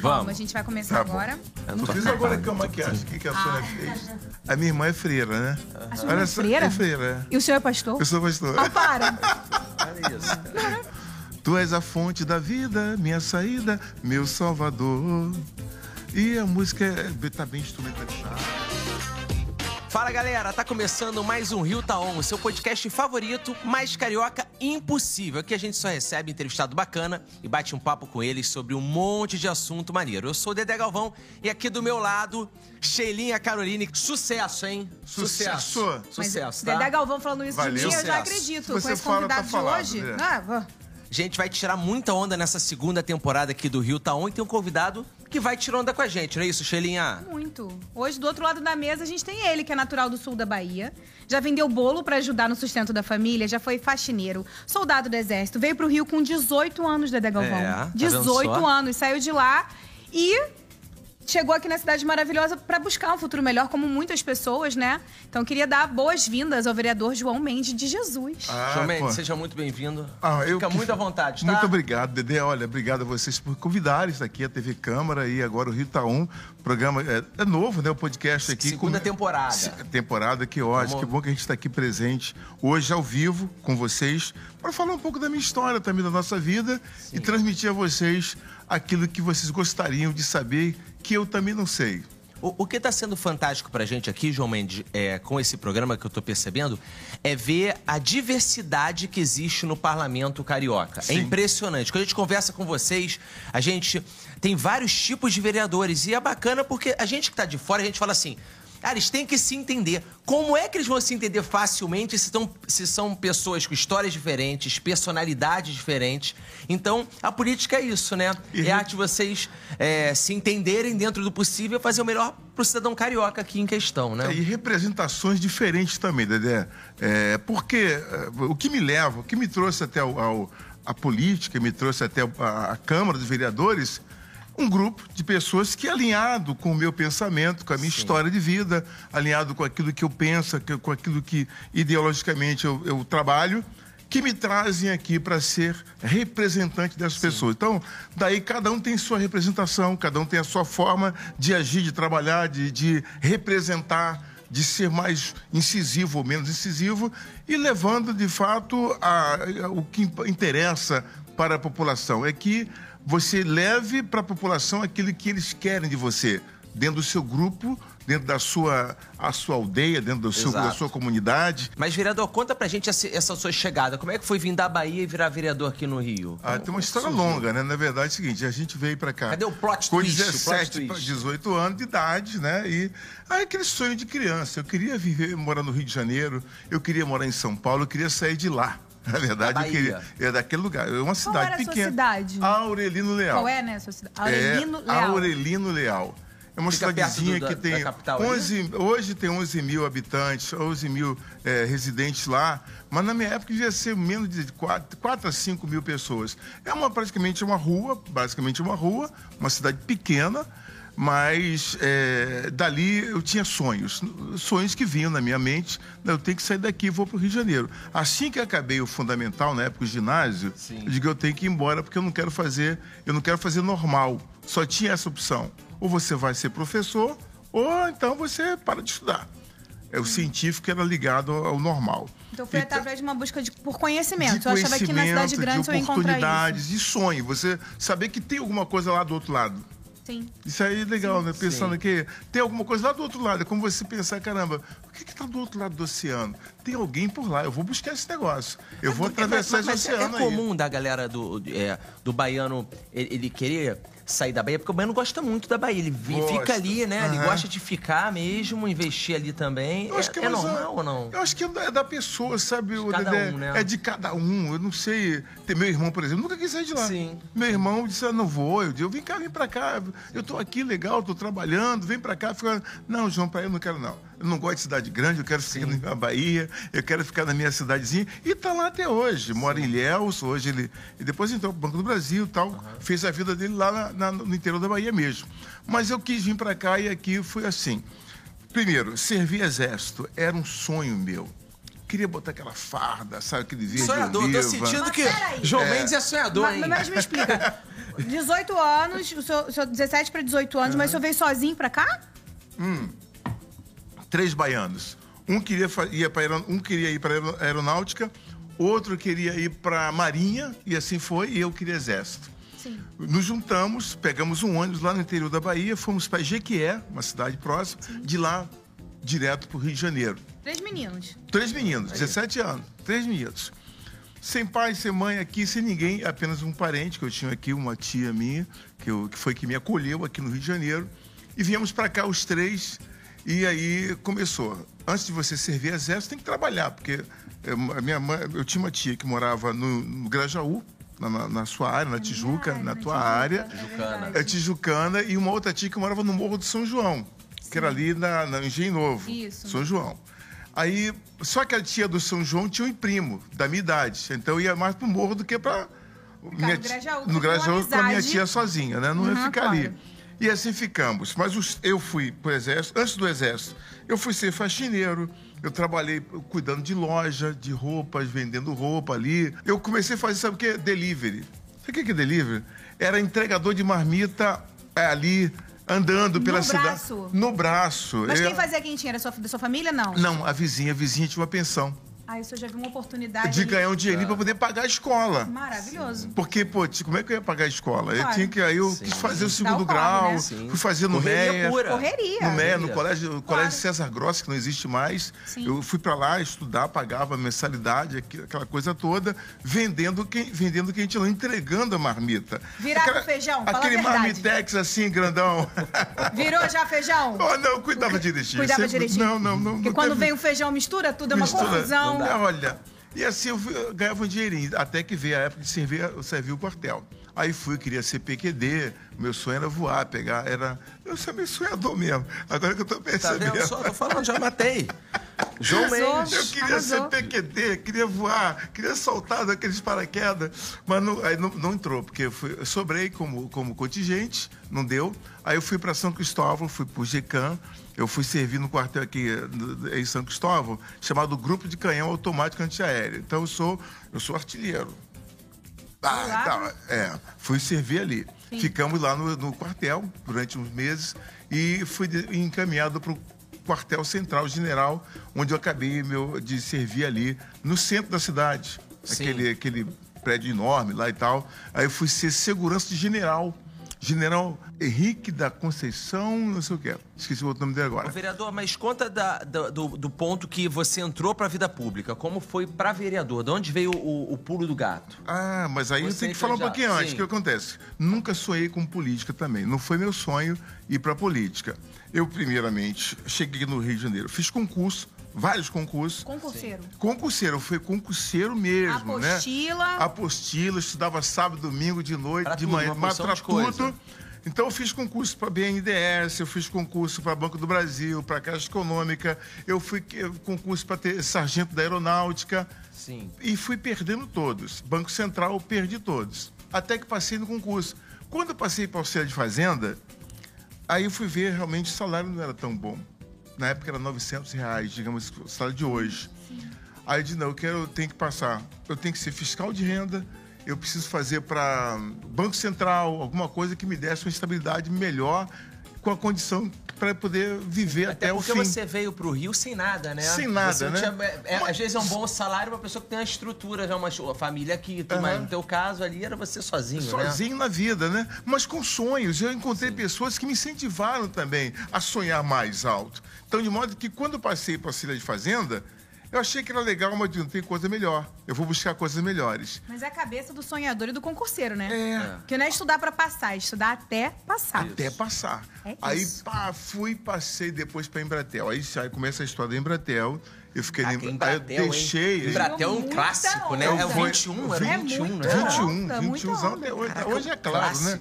Vamos, a gente vai começar Tá agora. Tu fiz agora com a maquiagem. O que, que a Sônia fez? A minha irmã é freira, né? A sua irmã é freira? É freira. E o senhor é pastor? Eu sou pastor. Ah, para! Olha isso. Tu és a fonte da vida, minha saída, meu salvador. E a música é, tá bem instrumentalizada. Fala galera, tá começando mais um Rio Taon, o seu podcast favorito, mais carioca impossível. Aqui a gente só recebe entrevistado bacana e bate um papo com eles sobre um monte de assunto maneiro. Eu sou o Dedé Galvão e aqui do meu lado, Sheilinha Caroline. Sucesso, hein? Sucesso. Sucesso, Mas tá? Dedé Galvão falando isso Valeu. de mim, eu já acredito. Se você Com esse fala, convidado tá de hoje. né? Ah, vou. A gente vai tirar muita onda nessa segunda temporada aqui do Rio Taon e tem um convidado que vai tirar onda com a gente, não é isso, Sheilinha? Muito. Hoje, do outro lado da mesa, a gente tem ele, que é natural do sul da Bahia. Já vendeu bolo pra ajudar no sustento da família, já foi faxineiro, soldado do exército. Veio pro Rio com 18 anos, Dedé Galvão. É, tá vendo 18 só? anos. Saiu de lá e chegou aqui na cidade maravilhosa pra buscar um futuro melhor, como muitas pessoas, né? Então, queria dar boas-vindas ao vereador João Mendes de Jesus. Ah, João Mendes, pô. seja muito bem-vindo. Ah, eu Fica que- muito à vontade, tá? Muito obrigado, Dedé. Olha, obrigado a vocês por convidarem isso aqui, a TV Câmara e agora o Rio Taon. Programa é, é novo, né? O podcast aqui. Segunda temporada. Se- Temporada, que ótimo. Vamos- Que bom que a gente está aqui presente hoje ao vivo com vocês para falar um pouco da minha história também, da nossa vida e transmitir a vocês aquilo que vocês gostariam de saber que eu também não sei. O, o que está sendo fantástico pra gente aqui, João Mendes, é, com esse programa que eu tô percebendo, é ver a diversidade que existe no parlamento carioca. É Sim. impressionante. Quando a gente conversa com vocês, a gente tem vários tipos de vereadores. E é bacana porque a gente que tá de fora, a gente fala assim. Cara, eles têm que se entender. Como é que eles vão se entender facilmente se, tão, se são pessoas com histórias diferentes, personalidades diferentes? Então, a política é isso, né? E- É a de vocês é, se entenderem dentro do possível e fazer o melhor pro cidadão carioca aqui em questão, né? É, E representações diferentes também, Dedé. É, porque é, o que me leva, o que me trouxe até ao, ao- a política, me trouxe até a, a Câmara dos Vereadores, um grupo de pessoas que alinhado com o meu pensamento, com a minha história de vida, alinhado com aquilo que eu penso, com aquilo que ideologicamente eu, eu trabalho, que me trazem aqui para ser representante dessas pessoas. Então, daí cada um tem sua representação, cada um tem a sua forma de agir, de trabalhar, de, de representar, de ser mais incisivo ou menos incisivo e levando, de fato, a- a- o que interessa para a população. É que você leve para a população aquilo que eles querem de você, dentro do seu grupo, dentro da sua, a sua aldeia, dentro do seu, da sua comunidade. Mas, vereador, conta pra gente essa, essa sua chegada. Como é que foi vir da Bahia e virar vereador aqui no Rio? Ah, Como- tem uma história surgiu? longa, né? Na verdade é o seguinte, a gente veio pra cá. Cadê o plot com twist, plot 17 para twist? 18 anos de idade, né? E aí aquele sonho de criança. Eu queria viver, morar no Rio de Janeiro, eu queria morar em São Paulo, eu queria sair de lá. Na verdade, Da eu queria. É daquele lugar. É uma cidade era a sua pequena. cidade? Aurelino Leal. Qual é, né, sua cidade? Aurelino é, Leal. Aurelino Leal. É uma Fica cidadezinha do- da- que tem da capital ali? 11, hoje tem 11 mil habitantes, 11 mil eh, residentes lá, mas na minha época devia ser menos de 4, 4 a 5 mil pessoas. É uma, praticamente uma rua, basicamente uma rua, uma cidade pequena, mas eh, dali eu tinha sonhos, sonhos que vinham na minha mente, "Não, eu tenho que sair daqui e vou para o Rio de Janeiro. Assim que acabei o fundamental, na época o ginásio, Sim. eu digo eu tenho que ir embora porque eu não quero fazer, eu não quero fazer normal. Só tinha essa opção. Ou você vai ser professor, ou então você para de estudar. É, o científico era ligado ao normal. Então foi Então, através de uma busca de, por conhecimento. de eu achava que na cidade grande de eu ia encontrar isso. oportunidades, de sonho. Você saber que tem alguma coisa lá do outro lado. Sim. Isso aí é legal, né? Pensando Sim. que tem alguma coisa lá do outro lado. É como você pensar, caramba, que está do outro lado do oceano? Tem alguém por lá, eu vou buscar esse negócio. Eu vou atravessar mas, mas esse é oceano aí. comum da galera do, é, do baiano ele, ele querer sair da Bahia, porque o baiano gosta muito da Bahia. Ele Gosta. fica ali, né? Ele Aham. gosta de ficar mesmo, investir ali também. Eu acho é que é mais normal a- ou não? Eu acho que é da, é pessoa, sabe? o cada Dedé? um, né? É de cada um. Eu não sei. Tem meu irmão, por exemplo, nunca quis sair de lá. Sim. Meu irmão disse: ah, não vou. Eu digo: vem cá, vem pra cá. Eu tô aqui legal, tô trabalhando, vem pra cá. Fica... Não, João, pra eu não quero, não. Eu não gosto de cidade grande, eu quero ficar na minha Bahia, eu quero ficar na minha cidadezinha. E tá lá até hoje. Mora em Ilhéus, hoje ele. E depois entrou pro Banco do Brasil e tal. Fez a vida dele lá na- na- no interior da Bahia mesmo. Mas eu quis vir para cá e aqui foi assim. Primeiro, servir exército era um sonho meu. Queria botar aquela farda, sabe, aquele verde Sonhador, tô oliva. sentindo Mas que. João Mendes é sonhador, Mas, hein? mas me explica. 18 anos, o senhor, o senhor 17 para 18 anos, mas o senhor veio sozinho pra cá? Três baianos. Um queria, ia pra um queria ir para a aeronáutica, outro queria ir para a marinha, e assim foi, e eu queria exército. Sim. Nos juntamos, pegamos um ônibus lá no interior da Bahia, fomos para Jequié, uma cidade próxima, de lá direto para o Rio de Janeiro. Três meninos. Três meninos, 17 anos, três meninos. Sem pai, sem mãe aqui, sem ninguém, apenas um parente que eu tinha aqui, uma tia minha, que, eu- que foi que me acolheu aqui no Rio de Janeiro. E viemos para cá os três, e aí começou. Antes de você servir exército, tem que trabalhar, porque eu, a minha mãe, eu tinha uma tia que morava no, no Grajaú, na, na- na sua área, na Tijuca, área, na na tua Tijuca, área. é verdade. É Tijucana, e uma outra tia que morava no Morro do São João, que era ali na, na Engenho Novo. Isso. São João. Aí, só que a tia do São João tinha um primo da minha idade. Então eu ia mais pro morro do que para no Grajaú, no com Grajaú com a minha tia sozinha, né? Não ia Uhum, ficar claro. ali. E assim ficamos. Mas os- eu fui pro exército, antes do exército, eu fui ser faxineiro. Eu trabalhei cuidando de loja, de roupas, vendendo roupa ali. Eu comecei a fazer, sabe o que? Delivery. Sabe o que é delivery? Era entregador de marmita é, ali, andando pela cidade. braço? No braço. Mas Eu- quem fazia quentinha? Era sua, da sua família? Não. Não, a vizinha, a vizinha tinha uma pensão. Aí o senhor já viu uma oportunidade. De ali. ganhar um dinheirinho pra poder pagar a escola. Maravilhoso. Porque, pô, como é que eu ia pagar a escola? Eu Claro. tinha que. Aí eu Sim. quis fazer o segundo o corre, grau, né? Sim. fui fazer no Correria MEA. pura. Correria. No MEA, no colégio, no Claro. colégio César Gross, que não existe mais. Sim. Eu fui pra lá estudar, pagava mensalidade, aquela coisa toda, vendendo que, vendendo que a gente não, entregando a marmita. Virava feijão, fala a Aquele marmitex assim, grandão. Virou já feijão? oh, não, cuidava direitinho. Cuidava direitinho. Não, não, não. Porque não quando teve- vem o feijão mistura tudo, é uma Mistura. confusão. Não dá. Olha, e assim eu, fui- eu ganhava um dinheirinho, até que veio a época de servir, eu servi o quartel. Aí fui, queria ser PQD, meu sonho era voar, pegar, era... Eu sou meio sonhador mesmo, agora que eu tô Tá percebendo. vendo só? Tô falando, já matei. João. Mendes. Eu queria Arrasou. ser PQD, queria voar, queria saltar daqueles paraquedas, mas não, aí não, não entrou, porque eu, fui, eu sobrei como, como contingente, não deu. Aí eu fui para São Cristóvão, fui para o GECAM, eu fui servir no quartel aqui em São Cristóvão, chamado Grupo de Canhão Automático Antiaéreo. Então eu sou, eu sou artilheiro. Ah, Olá. tá, é, fui servir ali. Sim. Ficamos lá no, no quartel durante uns meses e fui encaminhado para o quartel central general, onde eu acabei meu, de servir ali no centro da cidade. Sim. Aquele, aquele prédio enorme lá e tal. Aí eu fui ser segurança de general. General Henrique da Conceição, não sei o que. Esqueci o outro nome dele Ô, agora. vereador, mas conta da- da- do, do ponto que você entrou pra vida pública. Como foi pra vereador? De onde veio o, o pulo do gato? Ah, mas aí eu Você tenho que falar um pouquinho antes. O que acontece? Nunca sonhei com política também. Não foi meu sonho ir para política. Eu, primeiramente, cheguei no Rio de Janeiro. Fiz concurso, vários concursos. Concurseiro. Concurseiro, eu fui concurseiro mesmo, né? Apostila. Apostila, estudava sábado, domingo, de noite, Pra de tudo, manhã, mas pra tudo. Então eu fiz concurso para BNDES, eu fiz concurso para Banco do Brasil, para Caixa Econômica, eu fui concurso para ter sargento da Aeronáutica. Sim. E fui perdendo todos. Banco Central, eu perdi todos. Até que passei no concurso. Quando eu passei para auxílio de fazenda, aí eu fui ver realmente o salário não era tão bom. Na época era 900 reais, digamos, o salário de hoje. Aí eu disse, não, eu quero, eu tenho que passar. Eu tenho que ser fiscal de renda, eu preciso fazer para Banco Central, alguma coisa que me desse uma estabilidade melhor, com a condição para poder viver até, Até o porque fim. você veio pro Rio sem nada, né? Sem nada, Você né? tinha- é, é, às vezes é um bom salário pra pessoa que tem uma estrutura, já uma, uma família aqui. tudo, Mas no teu caso ali era você sozinho, né? sozinho na vida, né? Mas com sonhos. Eu encontrei pessoas que me incentivaram também a sonhar mais alto. Então, de modo que quando eu passei para a Cília de Fazenda, eu achei que era legal, mas não tem coisa melhor. Eu vou buscar coisas melhores. Mas é a cabeça do sonhador e do concurseiro, né? É. Porque não é estudar pra passar, é estudar até passar. Até passar. É aí, isso. pá, fui, passei depois para Embratel. Aí, aí começa a história da Embratel. Eu fiquei Ah, na que Aí eu Embratel, hein? deixei. Embratel é um clássico, né? onda. É o 21, era o É 21, muito né? onda. 21, muita 21 onda. até hoje, Caraca, hoje é claro, né?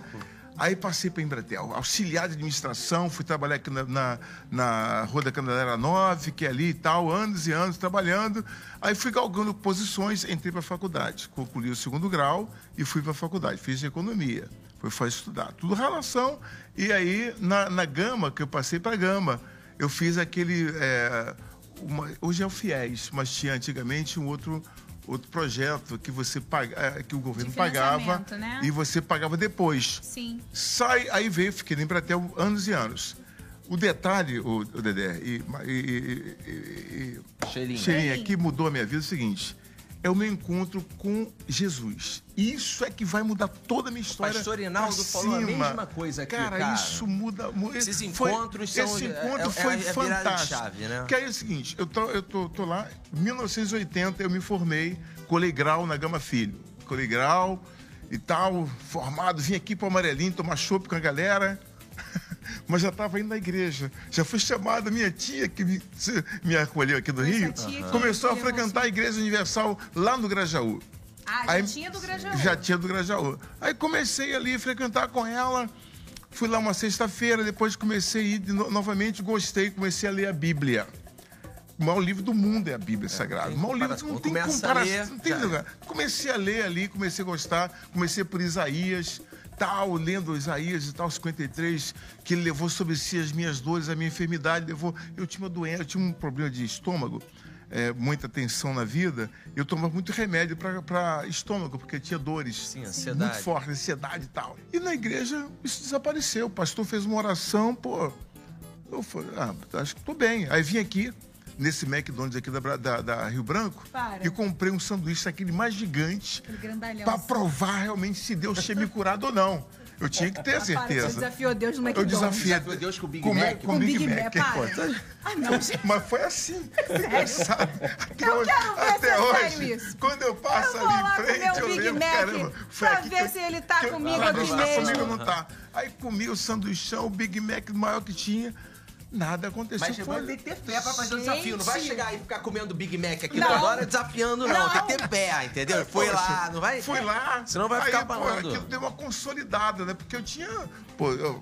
Aí passei para Embratel, auxiliar de administração, fui trabalhar aqui na, na, na Rua da Candelária 9, fiquei ali e tal, anos e anos trabalhando. Aí fui galgando posições, entrei para a faculdade, concluí o segundo grau e fui para a faculdade, fiz economia, fui fazer estudar, tudo relação. E aí, na, na Gama, que eu passei para Gama, eu fiz aquele. É, uma, hoje é o FIES, mas tinha antigamente um outro outro projeto que você paga, é, que o governo pagava né? e você pagava depois. Sim. Sai, aí veio, fiquei em Bratel anos e anos. O detalhe, o, o Dedé, e, e, e, e Cheirinho. Cheirinho, que mudou a minha vida é o seguinte é o meu encontro com Jesus. Isso é que vai mudar toda a minha história. Pastor Rinaldo falou a mesma coisa aqui, cara. Cara, isso muda muito. Esses encontros foi, são... Esse encontro é, foi é, é fantástico. Chave, né? Que aí é o seguinte, eu tô, eu tô, tô lá, em 1980 eu me formei, colei grau na Gama Filho. Colei grau e tal, formado, vim aqui para o Amarelinho tomar chopp com a galera mas já estava indo na igreja. Já fui chamada, minha tia, que me, me acolheu aqui do Rio, uhum. começou a frequentar a Igreja Universal lá no Grajaú. Ah, já Aí, tinha do Grajaú. Já tinha do Grajaú. Aí comecei ali a frequentar com ela. Fui lá uma sexta-feira, depois comecei a ir no, novamente, gostei, comecei a ler a Bíblia. O maior livro do mundo é a Bíblia é, Sagrada. O maior livro não tem comparação. Não tem lugar. Comecei a ler ali, comecei a gostar, comecei por Isaías tal, lendo Isaías e tal, 53, que ele levou sobre si as minhas dores, a minha enfermidade, levou. Eu tinha uma doença, eu tinha um problema de estômago, é, muita tensão na vida, eu tomava muito remédio para estômago, porque tinha dores Sim, ansiedade. muito fortes, ansiedade e tal. E na igreja isso desapareceu. O pastor fez uma oração, pô. Eu falei, ah, acho que estou bem. Aí vim aqui, nesse McDonald's aqui da, da, da Rio Branco Para. e comprei um sanduíche, aquele mais gigante, para provar realmente se Deus tinha me curado ou não. Eu tinha que ter a certeza. Você desafiou Deus no McDonald's. Eu desafiei desafiou Deus com o Big com, Mac. Com, o Big, Big Mac. Mac. Para. Ah, não, gente. Mas foi assim. Engraçado. Até eu hoje, quero ver até se hoje, isso. quando eu passo eu ali em frente, eu Big lembro, Mac, caramba, foi pra aqui ver se ele tá comigo aqui tá mesmo. comigo não tá. Aí comi o sanduichão, o Big Mac maior que tinha. Nada aconteceu. Mas foi... tem que ter fé pra fazer o desafio. Não vai chegar e ficar comendo Big Mac aqui não. agora desafiando, não. não. Tem que ter pé, entendeu? Foi Poxa, lá, não vai? Fui lá. Senão vai aí, ficar pô, falando. aquilo deu uma consolidada, né? Porque eu tinha. Pô, eu,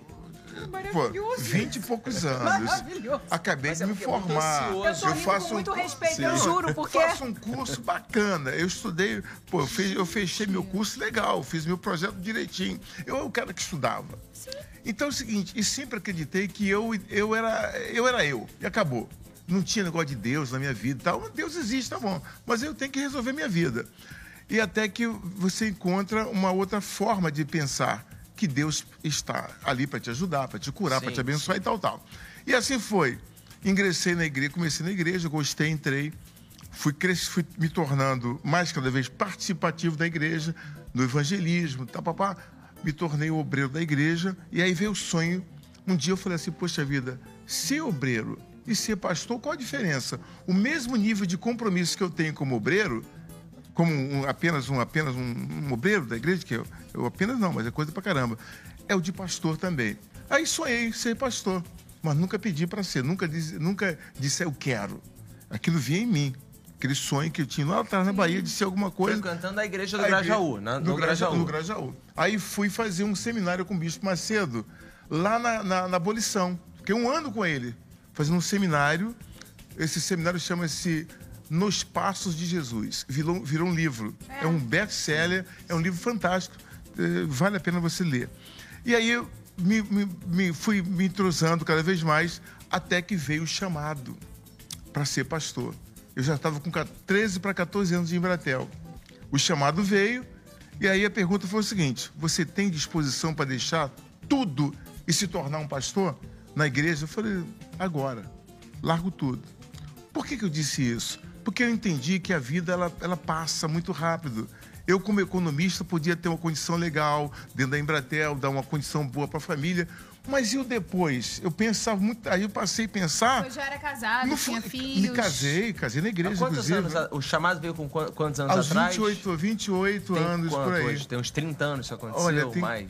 Pô, Maravilhoso. 20 e poucos anos. Maravilhoso. Acabei Mas de é me é formar. Eu tô rindo com muito respeito, eu juro, porque- Eu faço um curso bacana. Eu estudei, pô, eu, fiz- eu fechei meu curso legal, fiz meu projeto direitinho. Eu era o cara que estudava. Então é o seguinte, e sempre acreditei que eu, eu, era, eu era eu, e acabou. Não tinha negócio de Deus na minha vida e tal. Deus existe, tá bom. Mas eu tenho que resolver minha vida. E até que você encontra uma outra forma de pensar que Deus está ali para te ajudar, para te curar, para te abençoar e tal, tal. E assim foi. Ingressei na igreja, comecei na igreja, gostei, entrei, fui, cres... fui me tornando mais cada vez participativo da igreja, no evangelismo, tá, papá. Me tornei o obreiro da igreja e aí veio o sonho. Um dia eu falei assim, poxa vida, ser obreiro e ser pastor, qual a diferença? O mesmo nível de compromisso que eu tenho como obreiro, como um, apenas, um, apenas um, um, obreiro da igreja, que eu, eu apenas não, mas é coisa pra caramba, é o de pastor também. Aí sonhei ser pastor, mas nunca pedi para ser, nunca disse, nunca disse eu quero. Aquilo vinha em mim. Aquele sonho que eu tinha lá atrás na Bahia de ser alguma coisa. Frequentando a igreja do igreja- Grajaú, na, no, no Grajaú. No Grajaú. Aí fui fazer um seminário com o Bispo Macedo, lá na, na, na abolição. Fiquei um ano com ele, fazendo um seminário. Esse seminário chama-se Nos Passos de Jesus. Virou, virou um livro. É, um best-seller, é um livro fantástico. eh, vale a pena você ler. E aí eu me, me- me fui me entrosando cada vez mais, até que veio o chamado para ser pastor. Eu já estava com 13 para 14 anos de Embratel. O chamado veio e aí a pergunta foi o seguinte: você tem disposição para deixar tudo e se tornar um pastor na igreja? Eu falei: agora, largo tudo. Por que, que eu disse isso? Porque eu entendi que a vida ela, ela passa muito rápido. Eu, como economista, podia ter uma condição legal dentro da Embratel, dar uma condição boa para a família. Mas e o depois? Eu pensava muito. Aí eu passei a pensar. Eu já era casado, no tinha filhos. Me casei, casei na Há igreja, quantos inclusive. anos? O chamado veio com quan- quantos anos Aos atrás? 28, 28 Tem anos por aí. hoje? Tem uns 30 anos isso aconteceu, Olha, tem mais.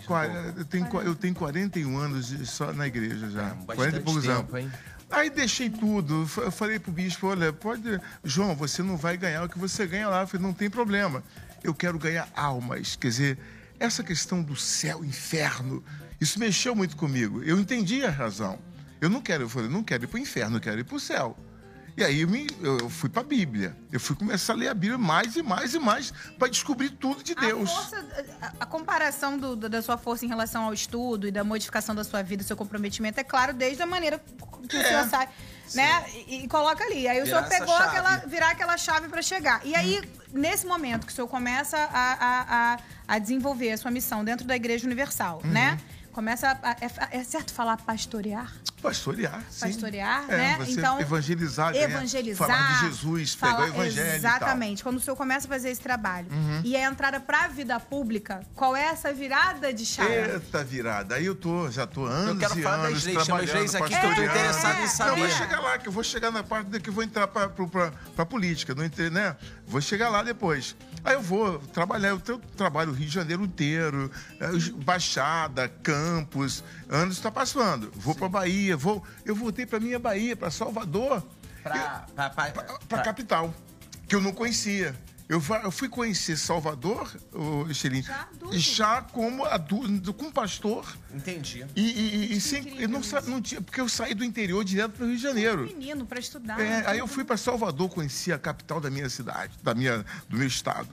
eu, tenho, eu tenho 41 anos só na igreja já. bastante 40 e poucos anos. tempo, hein? Aí deixei tudo. Eu falei pro bispo, olha, pode. João, você não vai ganhar o que você ganha lá. Eu falei, não tem problema. Eu quero ganhar almas. Quer dizer, essa questão do céu, inferno, Isso mexeu muito comigo. Eu entendi a razão. Eu não quero, eu falei, não quero ir para o inferno, eu quero ir para o céu. E aí eu, me, eu fui para a Bíblia. Eu fui começar a ler a Bíblia mais e mais e mais para descobrir tudo de Deus. A, força, a, comparação do, do, da sua força em relação ao estudo e da modificação da sua vida, do seu comprometimento, é claro, desde a maneira que é. o senhor sai, né? E, e, coloca ali. Aí virar o senhor pegou aquela, virar aquela chave para chegar. E aí, hum. nesse momento que o senhor começa a, a, a, a, desenvolver a sua missão dentro da Igreja Universal, uhum. né? Começa a, é, é certo falar pastorear? Pastorear, sim. Pastorear, é, né? então evangelizar, evangelizar, falar de Jesus, falar, pegar o evangelho. Exatamente. Quando o senhor começa a fazer esse trabalho uhum. e a entrada para a vida pública, qual é essa virada de chave? Eita virada. Aí eu tô, já tô anos eu quero e falar anos das leis, chama as leis aqui tô interessado em saber. Não, vou chegar lá, que eu vou chegar na parte de que eu vou entrar para a política, não entrei, né? Vou chegar lá depois. Aí eu vou trabalhar, eu trabalho o Rio de Janeiro inteiro, eh, Baixada, Campos, anos está passando. Vou para Bahia, vou, eu voltei para minha Bahia, para Salvador, para a capital, que eu não conhecia. Eu, eu fui conhecer Salvador, o Xerim, já, já como adulto, com pastor. Entendi. E, e, e sem, eu não, não tinha, porque eu saí do interior direto para o Rio de Janeiro. menino para estudar. É, aí eu fui para Salvador, conheci a capital da minha cidade, da minha, do meu estado.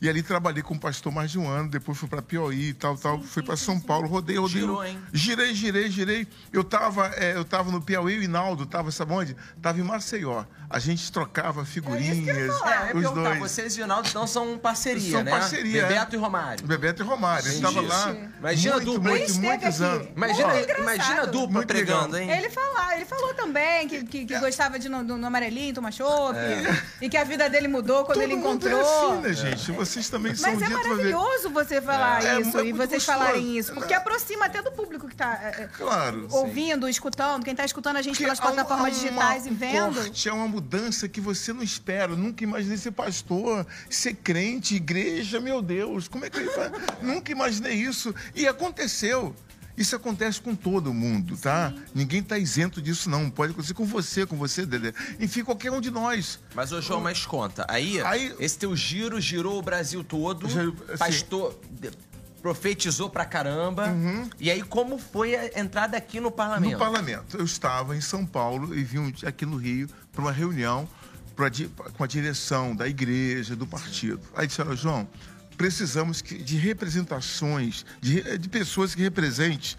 E ali trabalhei com o pastor mais de um ano, depois fui para Piauí e tal, tal. Sim, fui para São sim. Paulo, rodei, rodei. Girou, hein? Girei, girei, girei. Eu estava é, eu tava no Piauí, o Inaldo estava, sabe onde? Estava em Maceió. A gente trocava figurinhas. É, é, os dois. Vocês e o Inaldo então são parceria, são né? parceria. É. Bebeto é. e Romário. Bebeto e Romário. Ele estava lá. Imagina muito, dupla. Muito, muitos anos. Imagina, imagina a dupla muito pregando, hein? Ele, fala, ele falou também que, que, que é. gostava de no, no, amarelinho tomar chopp. É. E que a vida dele mudou quando Todo ele encontrou. É assim, né, gente? Vocês também são Mas é maravilhoso você falar é, isso e vocês gostoso. falarem isso. Porque aproxima até do público que está claro, ouvindo, sim. escutando, quem está escutando a gente porque pelas plataformas digitais e vendo. Corte, é uma mudança que você não espera. Eu nunca imaginei ser pastor, ser crente, igreja, meu Deus, como é que ele faz? nunca imaginei isso. E aconteceu. Isso acontece com todo mundo, tá? Sim. Ninguém está isento disso, não. Pode acontecer com você, com você, Dedé. Enfim, qualquer um de nós. Mas, ô João, mas conta. Aí, aí esse teu giro girou o Brasil todo. Já, assim, pastor profetizou pra caramba. Uhum. E aí, como foi a entrada aqui no parlamento? No parlamento. Eu estava em São Paulo e vim aqui no Rio para uma reunião pra, com a direção da igreja, do partido. Aí disseram, João, precisamos de representações, de, de pessoas que representem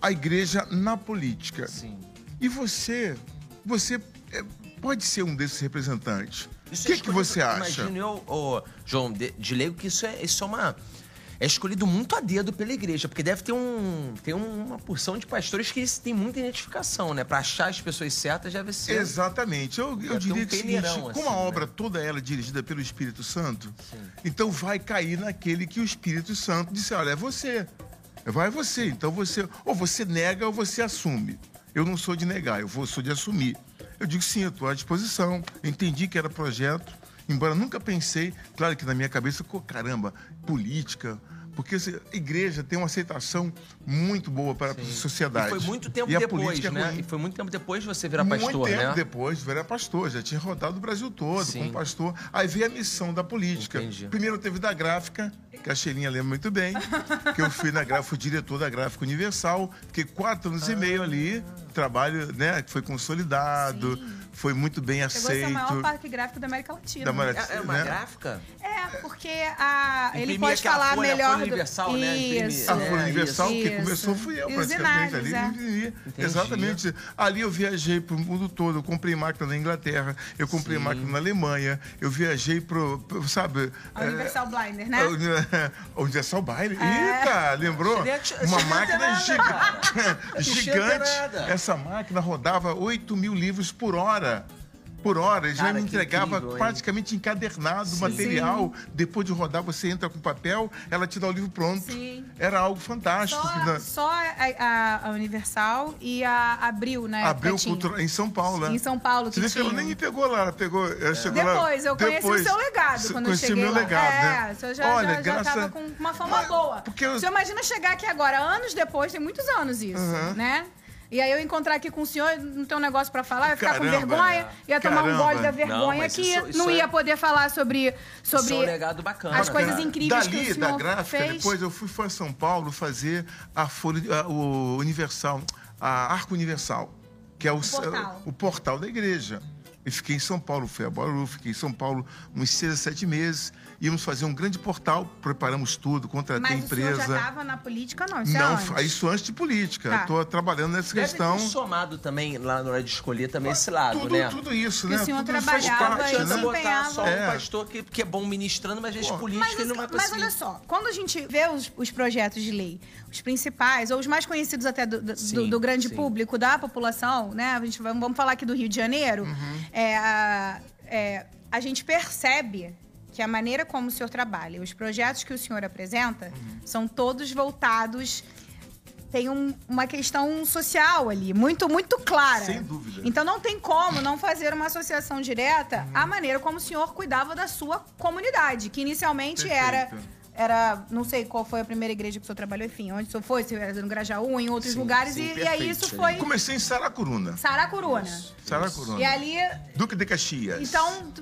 a igreja na política. Sim. E você, você é, pode ser um desses representantes. O que, é que você acha? Imagino eu, oh, João, de, de leigo, que isso é, isso é uma é escolhido muito a dedo pela igreja, porque deve ter, um, ter uma porção de pastores que tem muita identificação, né? Para achar as pessoas certas deve ser. Exatamente. Eu, eu diria um que seguinte, assim, como a obra né? toda ela é dirigida pelo Espírito Santo, Sim. então vai cair naquele que o Espírito Santo disse: olha, é você. Vai você. Então você. Ou você nega ou você assume. Eu não sou de negar, eu vou, sou de assumir. Eu digo sim, eu estou à disposição. Eu entendi que era projeto Embora nunca pensei, claro que na minha cabeça, caramba, política, porque a igreja tem uma aceitação muito boa para Sim. a sociedade. E foi muito tempo depois, é né? E foi muito tempo depois de você virar pastor, muito tempo né? depois de virar pastor. Já tinha rodado o Brasil todo Sim. como pastor. Aí veio a missão da política. Entendi. Primeiro teve da gráfica, que a Xelinha lembra muito bem, que eu fui na gráfica, fui diretor da Gráfica Universal. Fiquei quatro anos ah. e meio ali, trabalho, né, que foi consolidado. Sim foi muito bem aceito. Chegou a ser o maior parque gráfico da América Latina. Da América, é, é uma né? gráfica? É, porque a, ele pode falar folha, melhor. A Folha Universal, do... né? Isso. A Folha Universal, que começou fui eu, e praticamente. ali, é. Exatamente. Ali eu viajei para o mundo todo. Eu comprei máquina na Inglaterra, eu comprei Sim. máquina na Alemanha, eu viajei para, sabe... A Universal é, Blinder, né? A Universal Blinder. É. Eita, lembrou? Uma máquina gigante. gigante. Essa máquina rodava 8 mil livros por hora por hora, já me entregava incrível, praticamente encadernado o material. Sim. Depois de rodar, você entra com papel, ela te dá o livro pronto. Sim. Era algo fantástico. Só, né? só a, a, Universal e a Abril, né? Abril Cultural, em São Paulo, né? Em São Paulo, que Você tinha. ela nem me pegou lá, ela pegou. Ela chegou Depois, lá, eu conheci depois, o seu legado quando eu cheguei meu lá. legado, é, né? o senhor já, Olha, já, graça... já tava com uma fama Mas, boa. Porque eu... O senhor imagina chegar aqui agora, anos depois, tem muitos anos isso, uhum. né? E aí eu encontrar aqui com o senhor, não tem um negócio para falar, ia ficar Caramba, com vergonha, ia tomar Caramba. um gole da vergonha não, que isso, isso não ia é... poder falar sobre, sobre isso é um legado bacana, as coisas incríveis Dali, que o senhor da gráfica, fez. depois eu fui para São Paulo fazer a folha, a, o Universal, a Arco Universal, que é o, o, portal. o portal da igreja. E fiquei em São Paulo, fui a Bauru, fiquei em São Paulo uns seis a sete meses íamos fazer um grande portal, preparamos tudo, contratei Mas empresa. Mas já estava na política, não? Isso não, é antes. isso antes de política. Tá. Estou trabalhando nessa Deve questão. Ter somado também lá na hora de escolher também esse lado, tudo, né? Tudo isso, né? o senhor tudo trabalhava parte, e né? botar só é. um pastor que, que é bom ministrando, mas às vezes política mas, não vai conseguir. Mas olha só, quando a gente vê os, os projetos de lei, os principais, ou os mais conhecidos até do, do, sim, do, do grande sim. público, da população, né? A gente, vamos falar aqui do Rio de Janeiro, uhum. é, é, a gente percebe que a maneira como o senhor trabalha, os projetos que o senhor apresenta, uhum. são todos voltados tem um, uma questão social ali, muito, muito clara. Sem dúvida. Então não tem como não fazer uma associação direta uhum. à maneira como o senhor cuidava da sua comunidade, que inicialmente Perfeito. era. Era, não sei qual foi a primeira igreja que o senhor trabalhou, enfim, onde o senhor foi, se era no Grajaú, em outros sim, lugares, sim, e, e, aí isso foi. Comecei em Saracuruna. Saracuruna. Saracuruna. E ali. Duque de Caxias. Então,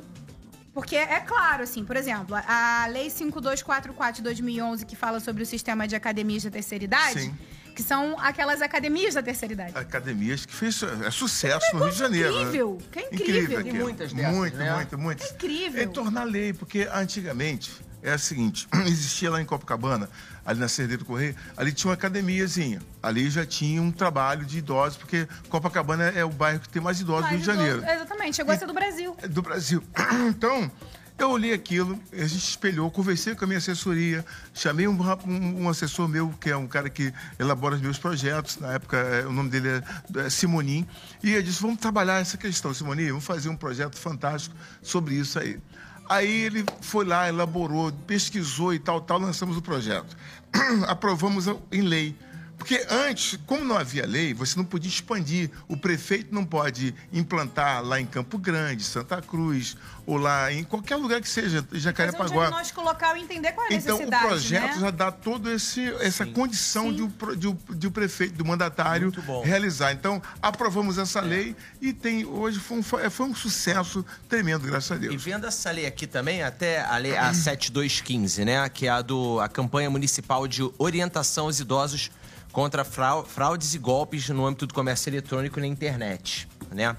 porque é claro, assim, por exemplo, a Lei 5244 de 2011, que fala sobre o sistema de academias da terceira idade, Sim. que são aquelas academias da terceira idade. Academias que fez é sucesso é no Rio de Janeiro. Né? Incrível, né? que é incrível. incrível e muitas dessas, Muito, né? muito, muito. É incrível. É tornar lei, porque antigamente é o seguinte: existia lá em Copacabana, ali na Cerdeiro Correia, ali tinha uma academiazinha. Ali já tinha um trabalho de idosos, porque Copacabana é o bairro que tem mais idosos mais do Rio de Janeiro. Exatamente, chegou e, a ser do Brasil. Do Brasil. Então, eu olhei aquilo, a gente espelhou, conversei com a minha assessoria, chamei um, um, um, assessor meu, que é um cara que elabora os meus projetos, na época é, o nome dele é, é Simonim, e eu disse, vamos trabalhar essa questão, Simonim, vamos fazer um projeto fantástico sobre isso aí. Aí ele foi lá, elaborou, pesquisou e tal, tal, lançamos o projeto. Aprovamos em lei. Porque antes, como não havia lei, você não podia expandir. O prefeito não pode implantar lá em Campo Grande, Santa Cruz, ou lá em qualquer lugar que seja, Jacarepaguá. Mas é diagnóstico local e entender qual é a então, necessidade, Então, o projeto né? já dá toda essa Sim. condição de o, de, de o, prefeito, do mandatário realizar. Então, aprovamos essa é. lei e tem hoje foi um, foi um sucesso tremendo, graças a Deus. E vendo essa lei aqui também, até a lei a 7215, né, que é a do a campanha municipal de orientação aos idosos contra fraudes e golpes no âmbito do comércio eletrônico e na internet, né?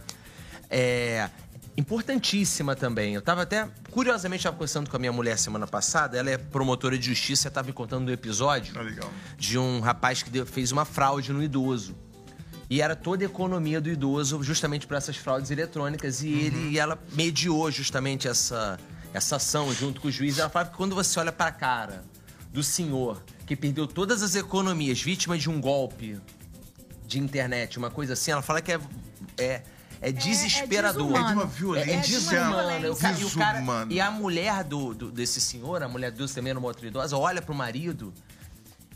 É importantíssima também. Eu estava até, curiosamente, estava conversando com a minha mulher semana passada. Ela é promotora de justiça, estava me contando um episódio ah, de um rapaz que fez uma fraude no idoso. E era toda a economia do idoso justamente para essas fraudes eletrônicas. E, uhum. ele, e ela mediou justamente essa, essa ação junto com o juiz. Ela falava que quando você olha para a cara do senhor que perdeu todas as economias, vítima de um golpe de internet, uma coisa assim, ela fala que é, é, é desesperador. É, é de uma violência. É, desumana. E, o cara, e a mulher do, do, desse senhor, a mulher Deus também era uma outra idosa, olha pro marido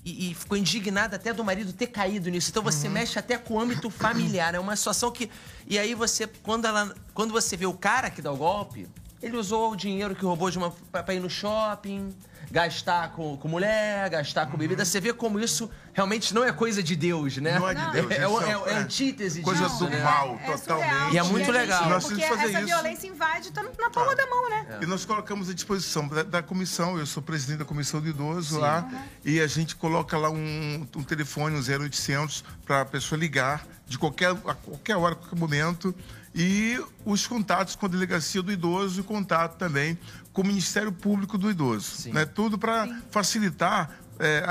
e, e, ficou indignada até do marido ter caído nisso. Então você uhum. mexe até com o âmbito familiar. É uma situação que. E aí você, quando, ela, quando você vê o cara que dá o golpe, ele usou o dinheiro que roubou de uma, pra ir no shopping gastar com, com mulher, gastar com bebida. Você vê como isso realmente não é coisa de Deus, né? Não é de Deus. É, é, é, é, antítese coisa disso. Coisa do né? mal, é, totalmente. E é muito legal. Nós porque fazer essa isso. violência invade, tá na palma tá. da mão, né? E nós colocamos à disposição da, da, comissão, eu sou presidente da comissão do idoso Sim. lá, uhum. e a gente coloca lá um, um telefone, um 0800, para a pessoa ligar de qualquer, a qualquer hora, a qualquer momento e os contatos com a delegacia do idoso e contato também com o Ministério Público do Idoso. Né? Tudo para facilitar é,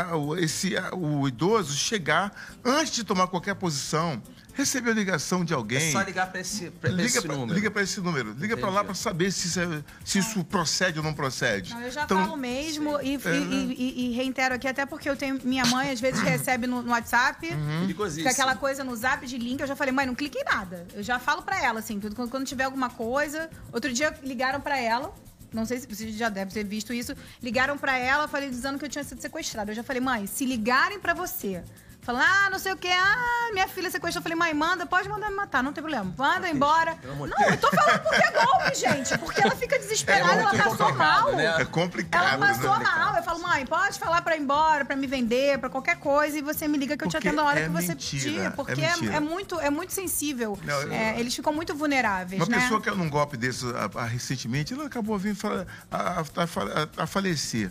esse, o idoso chegar, antes de tomar qualquer posição, recebeu ligação de alguém. É só ligar para esse, pra liga esse pra, número. Liga para esse número. Liga para lá para saber se, isso, é, se isso procede ou não procede. Não, eu já então, falo mesmo e, é, e, e, e, reitero aqui, até porque eu tenho. Minha mãe às vezes recebe no, no WhatsApp. Uhum. Fica aquela coisa no zap de link. Eu já falei, mãe, não clique em nada. Eu já falo para ela, assim, quando, quando tiver alguma coisa. Outro dia ligaram para ela não sei se você já deve ter visto isso. Ligaram para ela, falei dizendo que eu tinha sido sequestrada. Eu já falei, mãe, se ligarem para você Falando, ah, não sei o quê, ah, minha filha sequestrou. Eu falei, mãe, manda, pode mandar me matar, não tem problema. Manda embora. Não, eu tô falando porque é golpe, gente. Porque ela fica desesperada, É ela muito passou mal. É complicado. Ela passou né? mal. Eu falo, mãe, pode falar pra ir embora, pra me vender, pra qualquer coisa, e você me liga que eu te Porque atendo a hora é que você mentira, pedir. é Porque é, é muito, é muito sensível. Não, eu- É, eles ficam muito vulneráveis, Uma né? pessoa que num golpe desse a- a- recentemente, ela acabou vindo a, a- a- a falecer.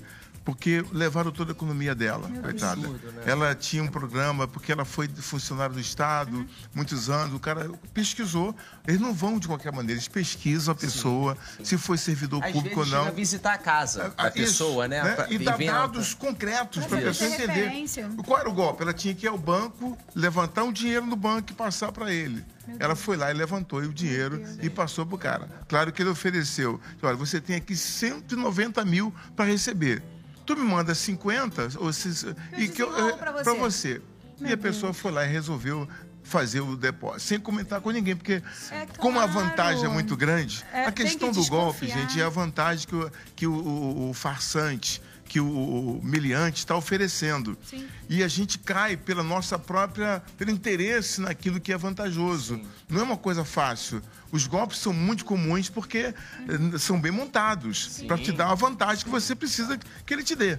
Porque levaram toda a economia dela, coitada. absurdo, né? Ela tinha um programa, porque ela foi funcionária do Estado, Uhum. muitos anos, o cara pesquisou. Eles não vão de qualquer maneira, eles pesquisam a pessoa, se foi servidor Às público vezes ou não. visitar a casa da isso, pessoa, né? Pra- E dar dados concretos para a pessoa entender. referência. Qual era o golpe? Ela tinha que ir ao banco, levantar um dinheiro no banco e passar para ele. Ela foi lá e levantou o dinheiro e passou para o cara. Claro que ele ofereceu. Olha, você tem aqui 190 mil para receber. Tu me manda 50 ou se, e que eu, desenrolo pra você. pra você. e a pessoa foi lá e resolveu fazer o depósito, sem comentar com ninguém, porque É como a claro. vantagem é muito grande, É, a questão que do golpe, gente, é a vantagem que o, que o, o- o farsante, que o, miliante está oferecendo. Sim. E a gente cai pela nossa própria, pelo interesse naquilo que é vantajoso. Não é uma coisa fácil. Os golpes são muito comuns porque eh, são bem montados para te dar uma vantagem que você precisa que ele te dê.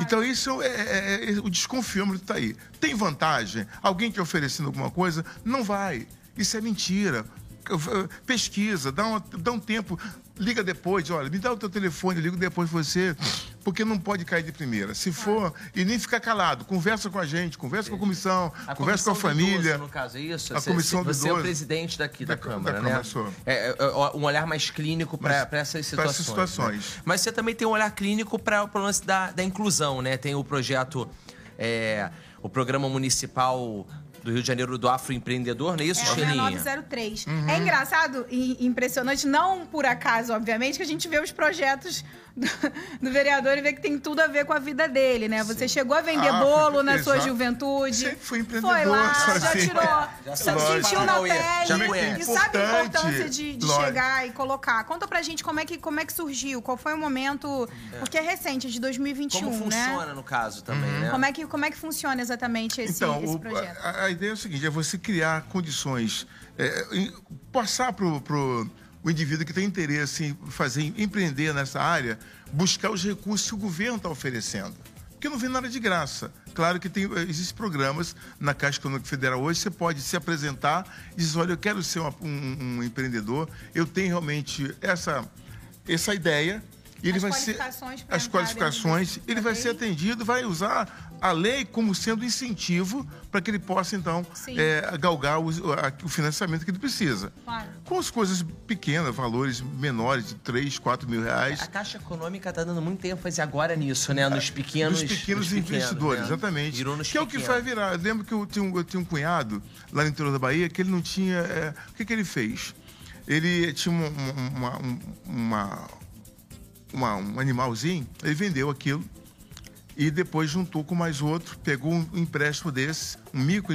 Então isso é, é- é- o desconfiômetro está aí. Tem vantagem? Alguém te oferecendo alguma coisa? Não vai. Isso é mentira. Pesquisa, dá um, dá um tempo, liga depois, olha, me dá o teu telefone, ligo depois você, porque não pode cair de primeira. Se for, e nem ficar calado, conversa com a gente, conversa com a comissão, A conversa com a comissão família. idoso, no caso, é isso? A Você- comissão do Você é o presidente daqui da, Da- Câmara, da né? Câmara, sou. É, é, é, um olhar mais clínico para essas situações. essas situações. né? Mas você também tem um olhar clínico para o lance da, da inclusão, né? Tem o projeto, é, o programa municipal do Rio de Janeiro do Afroempreendedor, não é isso, É o Chelinha? 6903. Uhum. É engraçado e impressionante, não por acaso, obviamente, que a gente vê os projetos do, do vereador e vê que tem tudo a ver com a vida dele, né? Você chegou a vender Ah, bolo na sua juventude. Sempre fui empreendedor, Foi lá, já sozinho. tirou, Já já sentiu na já pele conhece. e sabe a importância de, de chegar e colocar. Conta pra gente como é que, como é que surgiu, qual foi o momento, porque é recente, é de 2021, Como né? funciona, no caso, também, né? Como é, que, como é que funciona exatamente esse, Então, esse o- projeto? a, a ideia é o seguinte: é você criar condições, é, passar para o indivíduo que tem interesse em fazer, em empreender nessa área, buscar os recursos que o governo está oferecendo. Porque não vem nada de graça. Claro que tem, existem programas na Caixa Econômica Federal hoje, você pode se apresentar e dizer, olha, eu quero ser uma- um, um empreendedor, eu tenho realmente essa, essa ideia. E ele As vai ser qualificações pra as qualificações, ele vai ser atendido, vai usar a lei como sendo incentivo para que ele possa, então, é, galgar o, a- o financiamento que ele precisa. Claro. Com as coisas pequenas, valores menores de 3, 4 mil reais. A Caixa Econômica está dando muita ênfase agora nisso, né? Nos pequenos, Dos pequenos nos investidores, né? exatamente. Virou nos que é o que pequenos. vai virar. Eu lembro que eu tinha, um, eu tinha um cunhado lá no interior da Bahia que ele não tinha. é, o que, que ele fez? Ele tinha um- um- uma, um- uma- uma- um animalzinho, ele vendeu aquilo e depois juntou com mais outro, pegou um empréstimo desse, um micro,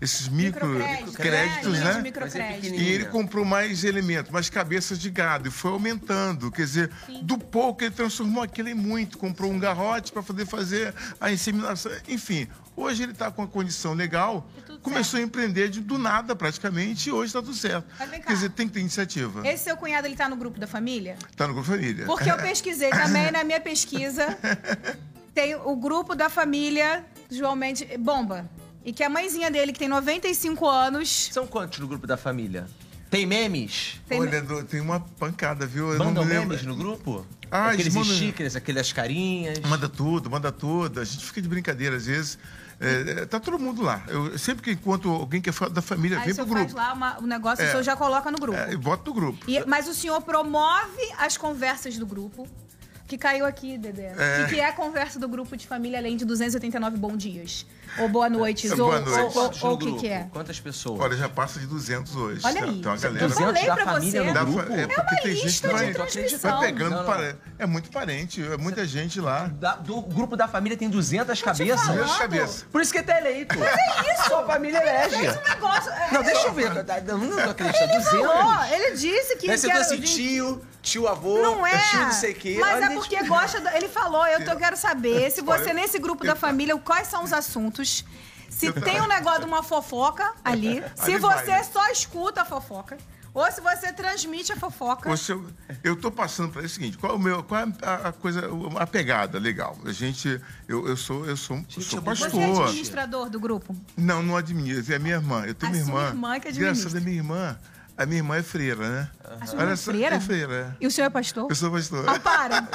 esses micro Microcrédito, créditos, né? né? Microcrédito. E ele comprou mais elementos, mais cabeças de gado, e foi aumentando. Quer dizer, do pouco ele transformou aquilo em muito. Comprou um garrote para poder fazer a inseminação. Enfim, hoje ele está com a condição legal, tudo começou a empreender de- do nada praticamente, e hoje está tudo certo. Mas vem cá. Quer dizer, tem que ter iniciativa. Esse seu cunhado, ele tá no grupo da família? Está no Grupo Família. Porque eu pesquisei também, na minha pesquisa, tem o grupo da família João Mendes Bomba. E que a mãezinha dele, que tem 95 anos... São quantos no grupo da família? Tem memes? Tem... Olha, do- tem uma pancada, viu? Eu não Mandam me memes no grupo? Ah, eles aqueles mandam- stickers, aquelas carinhas. Manda tudo, manda tudo. A gente fica de brincadeira às vezes. É, é, tá todo mundo lá. Eu, sempre que encontro alguém que é da família, Aí vem o pro faz grupo. lá uma- o negócio, o É. senhor já coloca no grupo. É, e bota no grupo. E- mas o senhor promove as conversas do grupo. Que caiu aqui, Dedé. É. O que, que é a conversa do grupo de família, além de 289 bom dias? Ou boa noites, Boa ou, noite. ou- ou- o que, que é? Quantas pessoas? Olha, já passa de 200 hoje. Olha Tem- aí. Tem uma galera. Eu 200 falei da pra família você. no grupo? pra- é porque uma tem gente que vai, transmissão. vai pegando Não, não. para. É muito parente, é muita gente lá. Da- do grupo da família tem 200 cabeças? falando. Duas cabeças. Por isso que tá eleito. É isso. Sua família elege. Fez um negócio. Não, deixa eu ver. Eu não tô acreditando. 200. Falou, ele disse que. Deve ser que era assim, vinte- tio, tio avô, Não é. tio não sei o quê. Mas Olha, é porque gosta. do- Ele falou, eu tô, quero saber se você, nesse grupo da família, quais são os assuntos. Se tem um negócio de uma fofoca ali, se você vai. só escuta a fofoca, ou se você transmite a fofoca. Você, eu tô passando para o seguinte, qual é o meu, qual é a, a coisa, a pegada legal? A gente, eu, eu sou, eu sou, eu sou é muito Você é pastor. administrador do grupo? Não, não administro, é minha irmã. Eu tenho A minha sua irmã. irmã que administra. Graças a minha irmã. A minha irmã é freira, né? A sua irmã é só, freira? É freira, é. E o senhor é pastor? Eu sou pastor. Ah, para!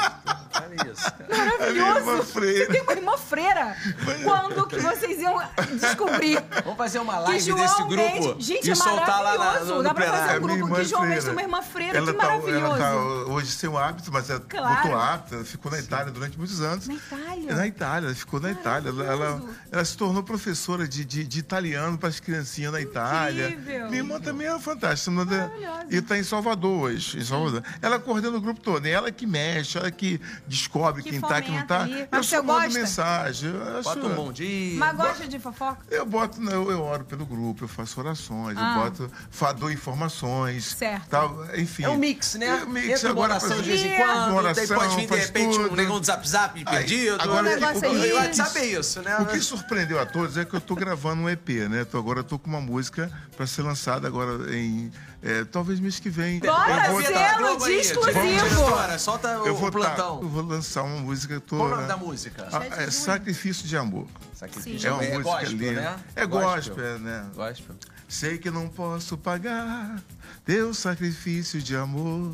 Olha isso. A minha irmã Maravilhoso! freira. Você tem uma irmã freira. Quando que vocês iam descobrir? Vamos fazer uma live João desse grupo Mendes- Gente, e é soltar lá na, maravilhoso. no, Dá pra fazer um grupo que é João Mendes tem uma irmã freira, ela que tá, maravilhoso. Ela tá hoje sem o hábito, mas ela Claro. hábito. Ela ficou na Itália durante muitos anos. Na Itália? Na Itália, ela ficou na Itália. Ela, ela, Maravilhoso. ela se tornou professora de, de, de italiano para as criancinhas na Itália. Incrível. Minha irmã também é fantástica. Maravilhosa. E está em Salvador hoje. Em Salvador. Ela coordena o grupo todo. É ela que mexe, ela que descobre Que quem tá, quem não tá. ali. Eu Mas só mando gosta? mensagem. Eu acho, Bota um bom dia. Mas gosta de fofoca? eu boto, não, eu, eu oro pelo grupo, eu faço orações, Ah. eu boto, dou informações. Certo. Tal, enfim. É um mix, né? É um mix. Entra agora oração faz- de vez em quando, Oração, daí pode vir de repente um tudo. negão do zap zap perdido. agora, Um negócio o- aí. O WhatsApp é isso, né? O que surpreendeu a todos é que eu tô gravando um EP, né? Agora eu tô com uma música para ser lançada agora em. É, talvez mês que vem. Bora, eu vou, selo da Globo de exclusivo. diretora, solta eu o, vou, o tá- plantão. eu vou lançar uma música. eu Tô, Qual o nome da música? Ah, é Sacrifício de Amor. Sacrifício. É uma é música gospel, linda. né? É gospel, né? Gospel. Sei que não posso pagar teu sacrifício de amor.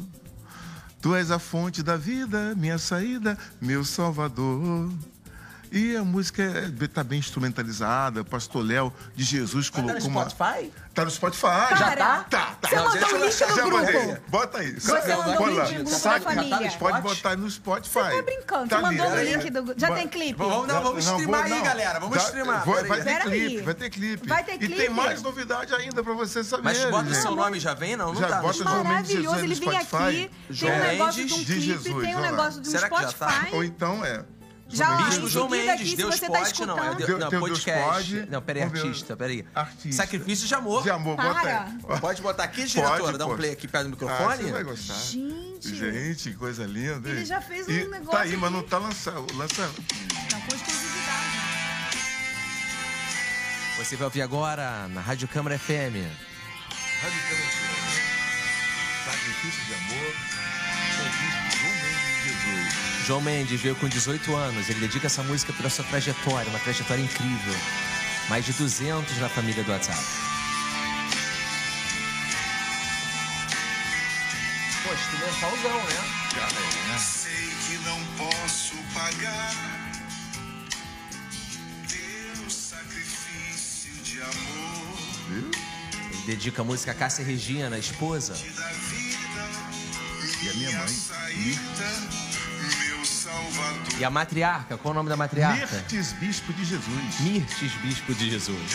Tu és a fonte da vida, minha saída, meu salvador. E a música é, tá bem instrumentalizada. Pastor Léo de Jesus Tá no colocou uma. Spotify? Tá no Spotify. Já tá? Tá, tá. Você Não, mandou o eu link no Já grupo. mandei. Bota aí. Você mandou o link lá. no grupo da Sac- família. Pode botar no Spotify. Você tá brincando. Tá Você mandou ali. o link do... Já Vai- tem clipe? Vamos, não, vamos Não, streamar vou- aí, não. galera. Vamos streamar. Vai, vai ter clipe, vai ter clipe. Vai ter E clipe? tem mais novidade ainda pra você saber. Mas bota o seu nome já vem, não? Não Já tá. bota Maravilhoso. Ele vem aqui, tem um negócio de um de clipe, tem um negócio de um Será que já tá? Spotify. Ou então é. Já, Bispo João Mendes, aqui, Deus você tá pode, não. É Deus- não, Deus podcast. pode. Não, peraí, artista, peraí. Artista. Sacrifício de amor. De amor, Para. bota aí. Pode botar aqui, diretora? Pode, Dá um pode. play aqui perto do Ah, microfone. você vai gostar. Gente. Gente, que coisa linda. Ele já fez um E negócio Tá aí, mas não aqui. tá lançando. lançando. Não, com exclusividade. Você vai ouvir agora na Rádio Câmara FM. Rádio Câmara Sacrifício de amor. João Mendes veio com 18 anos. Ele dedica essa música pela sua trajetória, uma trajetória incrível. Mais de 200 na família do WhatsApp. Pô, instrumentalzão, né? Sei que não posso pagar teu sacrifício de amor Viu? Ele dedica a música a Cássia Regina, a esposa. E a minha mãe. E a matriarca, qual o nome da matriarca? Mirtes Bispo de Jesus. Mirtes, bispo de Jesus.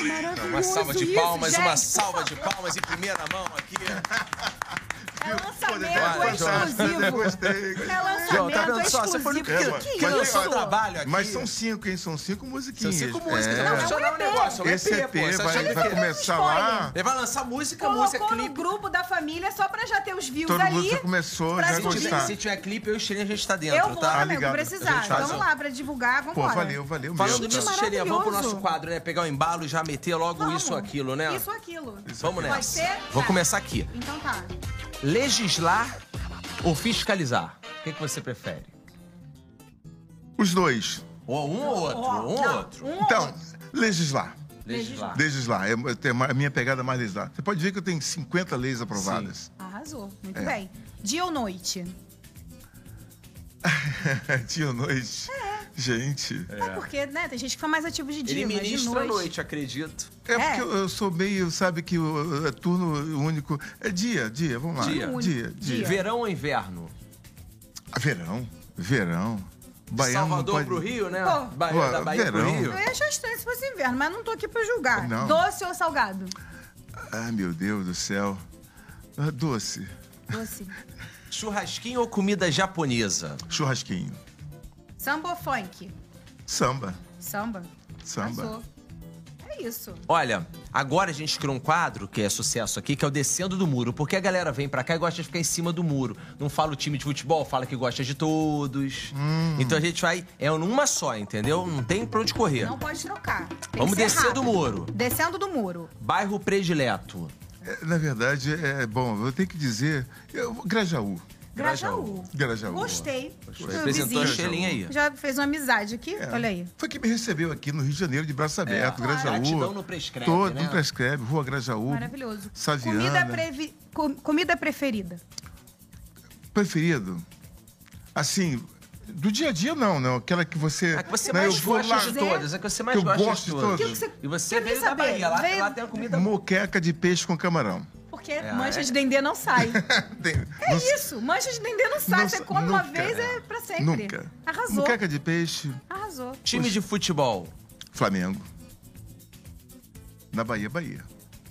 Maravilhoso Uma salva de isso, palmas, uma gente. salva de palmas em primeira mão aqui. É lançamento Olha, exclusivo. Gostei. É João, tá lançamento vendo só? Você foi no exclusivo. que- Que que isso? lançou o trabalho aqui. Mas são cinco, hein? São cinco musiquinhas. São cinco músicas, É. tá funcionando o negócio. é um Esse EP pô, vai, vai começar lá. Ele vai lançar música, música, Colocou no clipe. grupo da família só pra já ter os views Todo ali. mundo já começou, já subir. Se tiver, gostar. se tiver clipe, eu e o Xelinha, a gente tá dentro, Eu vou, tá? amigo, ligado. precisar. Vamos um- lá, pra divulgar, vamos Pô, valeu, valeu Falando mesmo. nisso, tá? Xelinha, vamos pro nosso quadro, né? Pegar o embalo e já meter logo isso, aquilo, né? Isso, aquilo. Vamos nessa. Vou Tá. começar aqui. Então tá. Legislar ou fiscalizar? O que, que você prefere? Os dois. Ou um ou outro? Um ou não, outro? um ou Então, legislar. Legislar. Legislar. É, eu tenho a minha pegada é mais legislar. Você pode ver que eu tenho 50 leis aprovadas. Arrasou. Muito É. bem. Dia ou noite? Dia ou noite. Gente. É. porque, né? Tem gente que foi mais ativo de dia, Ele mas de ministra noite. à noite, acredito. É, É. porque eu, eu sou meio, sabe que o, o turno único. É dia, dia, vamos lá. Dia. dia. Dia. dia. Verão ou inverno? Ah, Verão, verão. Baiano Salvador pode... pro Rio, né? Pô. Bahia, Pô, da Bahia pro verão. Rio. Eu ia achar estranho se fosse inverno, mas não tô aqui pra julgar. Não. Doce ou salgado? Ai, meu Deus do céu. Ah, Doce. Doce. Churrasquinho ou comida japonesa? Churrasquinho. Samba ou funk? Samba. Samba. Samba. Arrasou. É isso. Olha, agora a gente criou um quadro que é sucesso aqui, que é o Descendo do Muro. Porque a galera vem pra cá e gosta de ficar em cima do muro. Não fala o time de futebol, fala que gosta de todos. Hum. Então a gente vai. É numa só, entendeu? Não tem pra onde correr. Não pode trocar. Tem Vamos descer rápido. do muro. Descendo do muro. Bairro predileto. É, Na verdade, é bom, eu tenho que dizer. Eu, Grajaú. Grajaú. Grajaú. Gostei. A vizinho. Shelinha aí. Já fez uma amizade aqui? É. Olha aí. Foi que me recebeu aqui no Rio de Janeiro de braço aberto, Claro. Grajaú. Gratidão no prescreve, Todo, né? no prescreve, Rua Grajaú. Maravilhoso. Saviana. Comida, previ... com- Comida preferida. Preferido? Assim, do dia a dia não, não. Aquela que você. A que você né, mais gosta lá- de todas. A que você mais que eu gosta gosto de de todas. todas. O que que você E você veio nem da saber? Bahia. Lá, Veio- lá tem a comida Moqueca de peixe com camarão. Porque É, mancha é. de dendê não sai. É não- isso, mancha de dendê não sai. não- Você come uma nunca, vez, é. é pra sempre. Nunca. Arrasou. Moqueca de peixe, Arrasou. Time de futebol. Flamengo. Na Bahia, Bahia.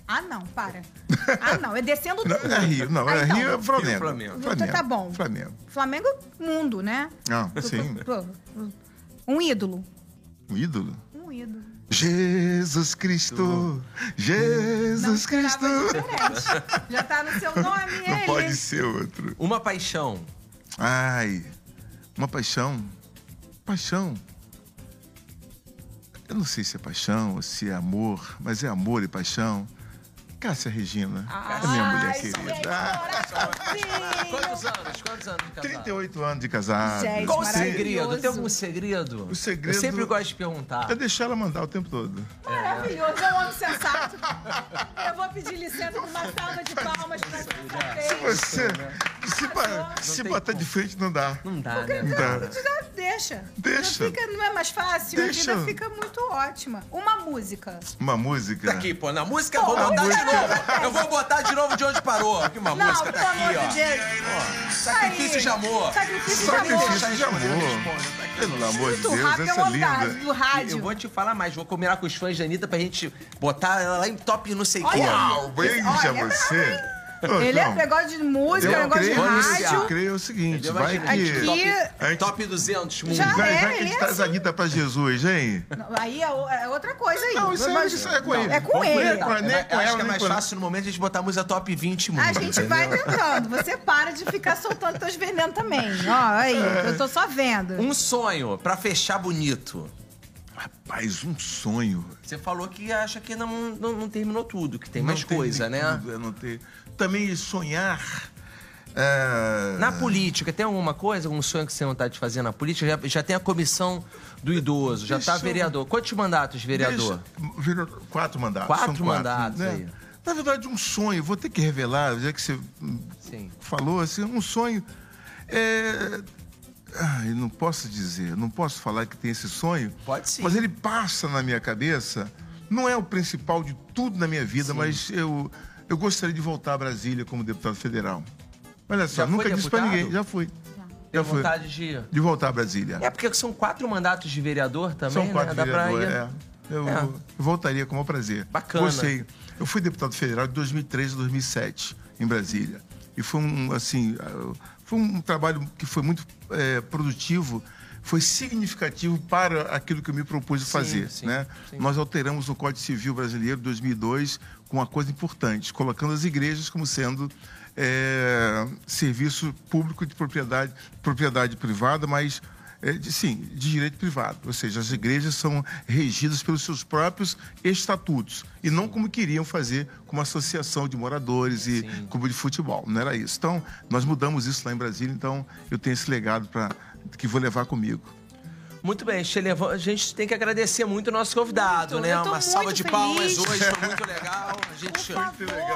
Ah, não, para. Ah, não, é descendo do Não, é Rio, não, Ah, é então. Rio é Flamengo. Flamengo. Flamengo. Tá bom. Flamengo. Flamengo, mundo, né? Ah, sim. Um ídolo. Um ídolo. Um ídolo. Jesus Cristo, Não Jesus esperava Cristo. Já tá no seu nome, Não ele. pode ser outro. Uma paixão. Ai, uma paixão. Paixão. Eu não sei se é paixão ou se é amor, mas é amor e paixão. Cássia Regina, é minha mulher Ai, querida. gente, Ah. Quantos anos? Quantos anos de casado? 38 anos de casado. Gente, Qual o segredo? Tem algum segredo? O segredo- Eu sempre gosto de perguntar. É deixar ela mandar o tempo todo. Maravilhoso, é um homem sensato. Eu vou pedir licença por uma salva de palmas pra sexta-feira. Você, se, ba- se de frente, não dá. Não dá, né? Não dá. Já deixa. Deixa. Fica, não é mais fácil? Deixa. A vida fica muito ótima. Uma música. Uma música. Aqui, pô, na música eu Pô, vou botar de música- novo. Eu vou botar de novo de onde parou. Aqui uma Não, música pelo tá amor aqui, de ó. Deus. Sacrifício de amor. Sacrifício de amor. Sacrifício de amor. Pelo amor de Deus, rápido, é essa é linda. do rádio. Eu vou te falar mais, vou combinar com os fãs da Anitta pra gente botar ela lá em top não sei o quê. Olha, Uau, beija Olha, você. Ele é negócio de música, Eu negócio de creio, rádio. eu creio o seguinte, Eu vai imagino. que... Aqui- a gente- Top 200 mundo. Já Vai, é, vai que a ele gente é traz a assim. Anitta pra Jesus, hein? Não, Aí é, é outra coisa aí. Não, isso Mas- isso é com ele. É com Vamos ele. ver, com a- nem Eu com acho que é mais fácil no momento a gente botar a música top 20 mundo. A gente vai tentando. Você para de ficar soltando teus venenos também. Ó, aí, eu tô só vendo. Um sonho pra fechar bonito. Rapaz, um sonho. Você falou que acha que não, não, não terminou tudo, que tem Não mais tem coisa, de né? tudo, eu não tenho. Também sonhar... é, Na política, tem alguma coisa, algum sonho que você tem vontade de fazer na política? Já, já tem a comissão do idoso, já tá eu- vereador. Quantos mandatos vereador? Deixa- quatro mandatos. Quatro são mandatos né? aí. Na verdade, um sonho, vou ter que revelar, já que você Sim. falou assim, um sonho. É... Não posso dizer, não posso falar que tem esse sonho. Pode sim. Mas ele passa na minha cabeça. Não é o principal de tudo na minha vida, mas eu, eu gostaria de voltar a Brasília como deputado federal. Olha só, Já nunca disse pra deputado? ninguém. Já fui. Tem Já fui. vontade de. De voltar a Brasília. É porque são quatro mandatos de vereador também, São né? quatro Dá pra vereadores, ir. é. Eu, É. eu voltaria com o maior prazer. Bacana. Gostei. Eu fui deputado federal de 2003 a 2007 em Brasília. E foi um, assim, foi um trabalho que foi muito eh, produtivo, foi significativo para aquilo que eu me propus a fazer. sim, né? sim. Nós alteramos o Código Civil Brasileiro de 2002 com uma coisa importante, colocando as igrejas como sendo eh, serviço público de propriedade, propriedade privada, mas é, de- sim, de direito privado. Ou seja, as igrejas são regidas pelos seus próprios estatutos e não como queriam fazer com uma associação de moradores e clube de futebol. Não era isso. Então, nós mudamos isso lá em Brasília, então eu tenho esse legado para que vou levar comigo. Muito bem, Sheila, a gente tem que agradecer muito o nosso convidado, Muito, né? Uma salva de feliz. palmas hoje, foi muito legal. A gente,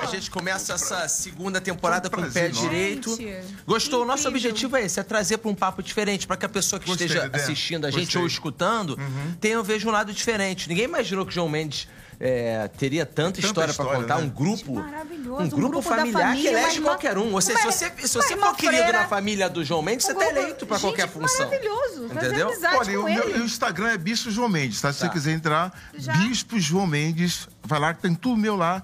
a gente começa essa segunda temporada um com o pé direito. Gente, Gostou? O nosso objetivo é esse, é trazer para um papo diferente, para que a pessoa que Gostei, esteja assistindo a gente Gostei. ou escutando tenha, veja um lado diferente. Ninguém imaginou que o João Mendes é, teria tanta, Tanta história para história, contar, né? um grupo, Maravilhoso, um um grupo, grupo da familiar que família, uma elege qualquer um. Ou seja, se uma- você, se você for querido freira. na família do João Mendes, você Um tá grupo- eleito para qualquer função. maravilhoso. Entendeu? Olha, com o meu o Instagram é Bispo João Mendes, tá? Se Tá. você quiser entrar, Já? Bispo João Mendes, vai lá que tem tudo meu lá.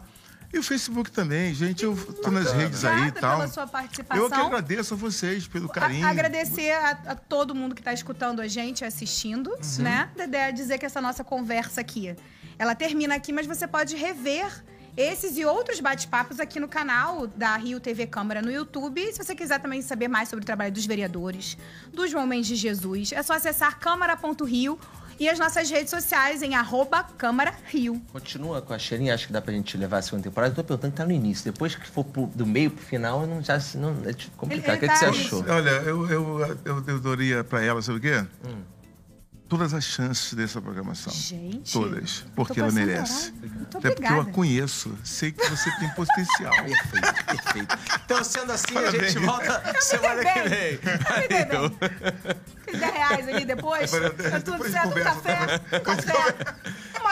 E o Facebook também, gente. Eu tô nas redes aí e tal. pela sua participação. Eu que agradeço a vocês pelo carinho. A- agradecer a, a todo mundo que está escutando a gente, assistindo, né? Dedé, dizer que essa nossa conversa aqui, ela termina aqui, mas você pode rever esses e outros bate-papos aqui no canal da Rio TV Câmara no YouTube. E se você quiser também saber mais sobre o trabalho dos vereadores, do João Mendes de Jesus, é só acessar câmara.rio e as nossas redes sociais em arroba Câmara Rio. Continua com a cheirinha, acho que dá pra gente levar a segunda temporada. Eu tô perguntando que tá no início. Depois que for pro- do meio pro final, eu não já não, é complicado. Ele- o que, que ele você tá- achou? Olha, eu, eu, eu, eu daria pra ela, sabe o quê? Hum. Todas as chances dessa programação. Gente, Todas. Porque ela merece. Até porque eu a conheço. Sei que você tem potencial. Perfeito, perfeito. Então, sendo assim, a gente Parabéns. volta semana que vem. Valeu. Aqueles 10 reais ali depois. Tá tudo certo, um café. Um café.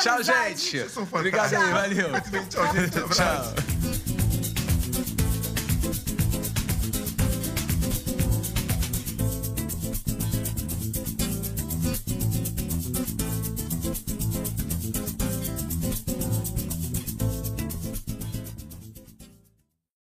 Tchau, gente. Obrigado aí, valeu. Tchau, gente. Abraço. Tchau.